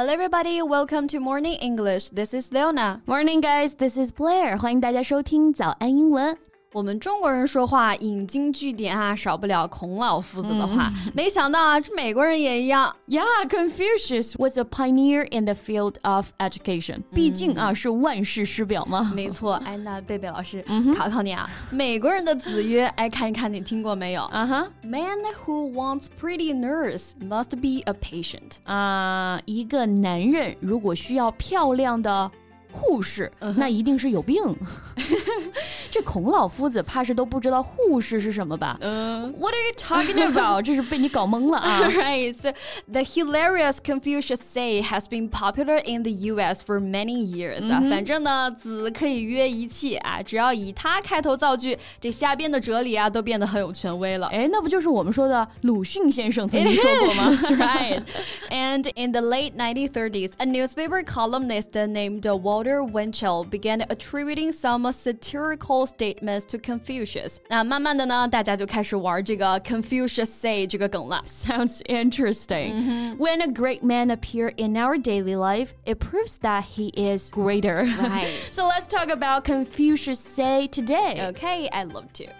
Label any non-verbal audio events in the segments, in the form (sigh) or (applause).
Hello, everybody. Welcome to Morning English. This is Leona. Morning, guys. This is Blair. 欢迎大家收听早安英文。 我们中国人说话引经据典啊，少不了孔老夫子的话。(laughs) 没想到啊，这美国人也一样。Yeah, Confucius was a pioneer in the field of education. 毕竟啊，是万世师表嘛。没错。哎，那贝贝老师考考你啊，美国人的子曰，哎，看一看你听过没有？啊哈。Man who wants pretty nurse must be a patient. 啊，一个男人如果需要漂亮的。护士，那一定是有病。(laughs) What are you talking about? (laughs) so the hilarious Confucius say has been popular in the U.S. for many years、mm。啊、hmm.，反正呢，子可以曰一切啊，只要以它开头造句，这下边的哲理啊都变得很有权威了。哎，那不就是我们说的鲁迅先生曾经说过吗？Right. (laughs) And in the late 1930s, a newspaper columnist named Walter Winchell began attributing some satirical statements to Confucius. 那慢慢的呢，大家就开始玩这个 Confucius say 这个梗了。Sounds (laughs) interesting. Mm -hmm. When a great man appear in our daily life, it proves that he is greater. Right. (laughs) so let's talk about Confucius say today. Okay, I love to.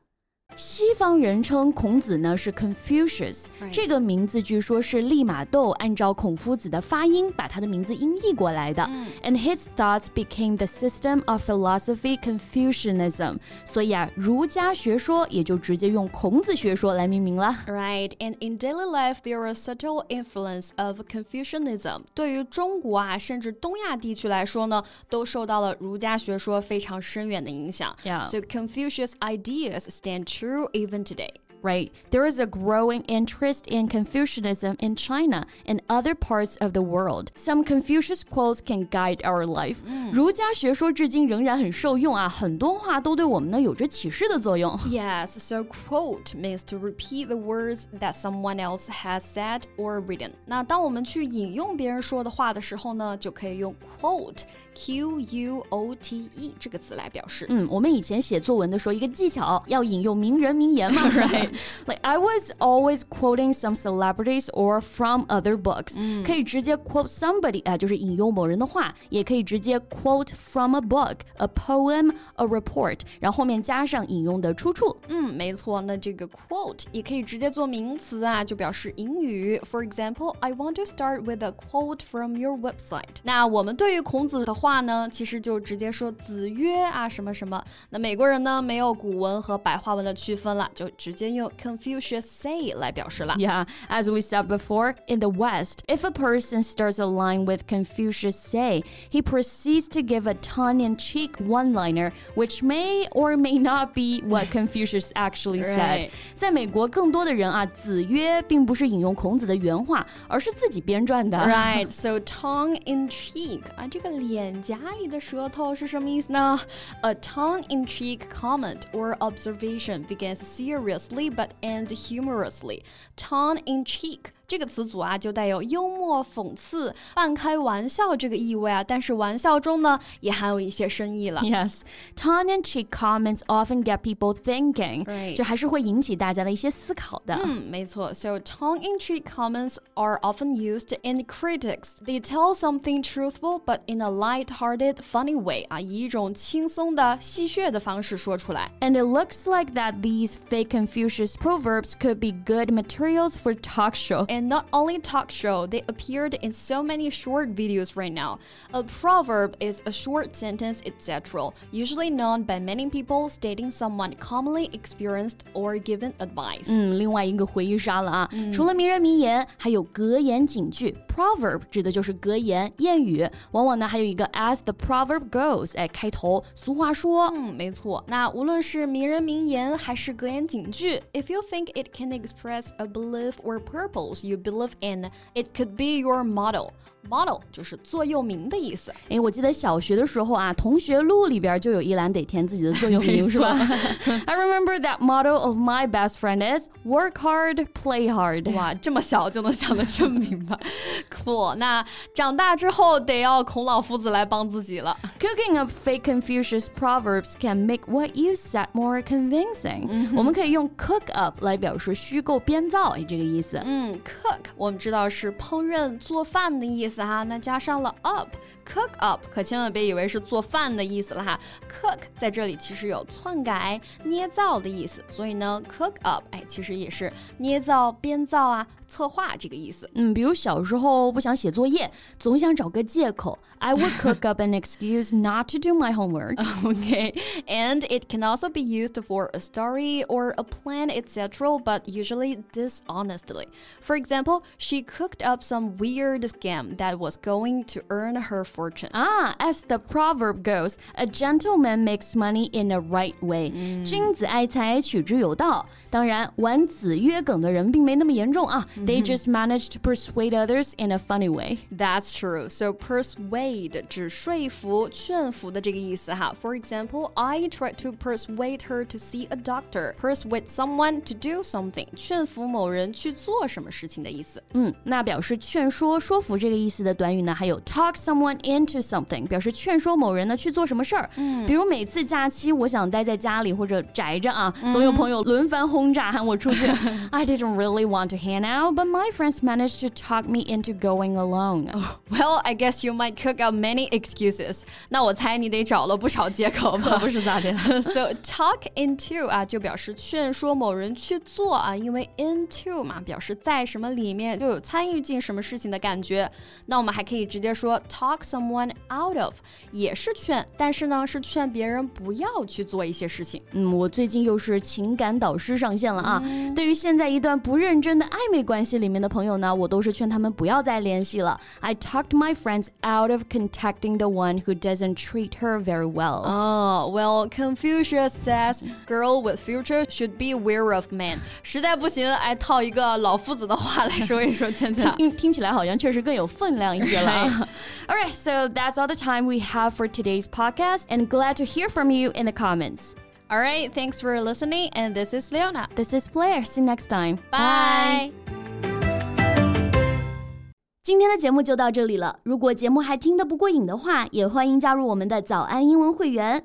西方人称孔子呢是 Confucius，这个名字据说是利玛窦按照孔夫子的发音把他的名字音译过来的。And his thoughts became the system of philosophy Confucianism。所以啊，儒家学说也就直接用孔子学说来命名了。Right, and in daily life there is subtle influence of Confucianism。对于中国啊，甚至东亚地区来说呢，都受到了儒家学说非常深远的影响。Yeah. So Confucius ideas stand true even today right? There is a growing interest in Confucianism in China and other parts of the world. Some Confucius quotes can guide our life. 儒家学说至今仍然很受用啊，很多话都对我们呢有着启示的作用。Yes, so quote means to repeat the words that someone else has said or written. 那当我们去引用别人说的话的时候呢，就可以用 quote。 Q U O T E 这个词来表示。嗯，我们以前写作文的时候，一个技巧要引用名人名言嘛，right? (laughs) Like I was always quoting some celebrities or from other books。可以直接 quote somebody 啊，就是引用某人的话，也可以直接 quote from a book, a poem, a report，然后后面加上引用的出处。嗯，没错。那这个 quote 也可以直接做名词啊，就表示引语。For example, I want to start with a quote from your website。那我们对于孔子的 话呢，其实就直接说子曰啊什么什么。那美国人呢，没有古文和白话文的区分了，就直接用 Confucius say 来表示了。Yeah, as we said before, in the West, if a person starts a line with Confucius say, he proceeds to give a tongue-in-cheek one-liner, which may or may not be what (laughs) Confucius actually said. 在美国，更多的人啊，子曰并不是引用孔子的原话，而是自己编撰的。Right, so tongue-in-cheek 啊，这个脸。 脸颊里的舌头是什么意思呢？A tongue-in-cheek comment or observation begins seriously but ends humorously. Tongue-in-cheek 这个词组啊，就带有幽默、讽刺、半开玩笑这个意味啊。但是玩笑中呢，也含有一些深意了。Yes, tongue-in-cheek comments often get people thinking. 这还是会引起大家的一些思考的。嗯，没错。So tongue-in-cheek comments are often used in critics. They tell something truthful, but in a light-hearted, funny way 啊，以一种轻松的、戏谑的方式说出来。And it looks like that these fake Confucius proverbs could be good materials for talk show. And not only talk show, they appeared in so many short videos right now. A proverb is a short sentence, etc., usually known by many people stating someone commonly experienced or given advice. 嗯，另外一个回忆杀了啊！嗯、除了名人名言，还有格言警句。Proverb 指的就是格言、谚语，往往呢还有一个 as the proverb goes，哎，开头俗话说。嗯，没错。那无论是名人名言还是格言警句，if you think it can express a belief or purpose You believe in, it could be your motto. Model 就是座右铭的意思。哎，我记得小学的时候啊，同学录里边就有一栏得填自己的座右铭，是吧？I remember that motto of my best friend is "Work hard, play hard." 哇，这么小就能想得这么明白，cool。那长大之后得要孔老夫子来帮自己了。Cooking up fake Confucius proverbs can make what you said more convincing。我们可以用 cook up 来表示虚构编造，哎，这个意思。嗯，cook 我们知道是烹饪、做饭的意思哈，那加上了 up，cook up 可千万别以为是做饭的意思了哈。cook 在这里其实有篡改、捏造的意思，所以呢，cook up 哎，其实也是捏造、编造啊。策划这个意思。嗯，比如小时候不想写作业，总想找个借口。I would cook up an excuse not to do my homework. (laughs) Okay, and it can also be used for a story or a plan, etc., but usually dishonestly. For example, she cooked up some weird scam that was going to earn her fortune. Ah, as the proverb goes, a gentleman makes money in a right way. 君子爱财，取之有道。当然，玩子曰梗的人并没那么严重啊。they just managed to persuade others in a funny way. That's true. So persuade 指说服、劝服的这个意思哈。For example, I tried to persuade her to see a doctor. Persuade someone to do something. 劝服某人去做什么事情的意思。嗯，那表示劝说、说服这个意思 的短语呢，还有 talk someone into something，表示劝说某人呢去做什么事儿。嗯，比如每次假期我想待在家里或者宅着啊，总有朋友轮番轰炸喊我出去。I didn't really want to hang out but my friends managed to talk me into going alone. Oh, well, I guess you might cook up many excuses. 那我猜你得找了不少借口吧？不是咋的？So talk into 啊，就表示劝说某人去做啊，因为 into 嘛，表示在什么里面就有参与进什么事情的感觉。那我们还可以直接说 talk someone out of，也是劝，但是呢是劝别人不要去做一些事情。嗯，我最近又是情感导师上线了啊。嗯、对于现在一段不认真的暧昧关系。里面的朋友呢，我都是劝他们不要再联系了。I talked my friends out of contacting the one who doesn't treat her very well. Oh, well, Confucius says, "Girl with future should be aware of man." 实在不行，哎，套一个老夫子的话来说一说，劝劝。听听起来好像确实更有分 量(laughs) 一些了。All right, so that's all the time we have for today's podcast, and glad to hear from you in the comments. All right, thanks for listening, and this is Leona. This is Blair. See you next time. Bye. 今天的节目就到这里了。如果节目还听得不过瘾的话，也欢迎加入我们的早安英文会员。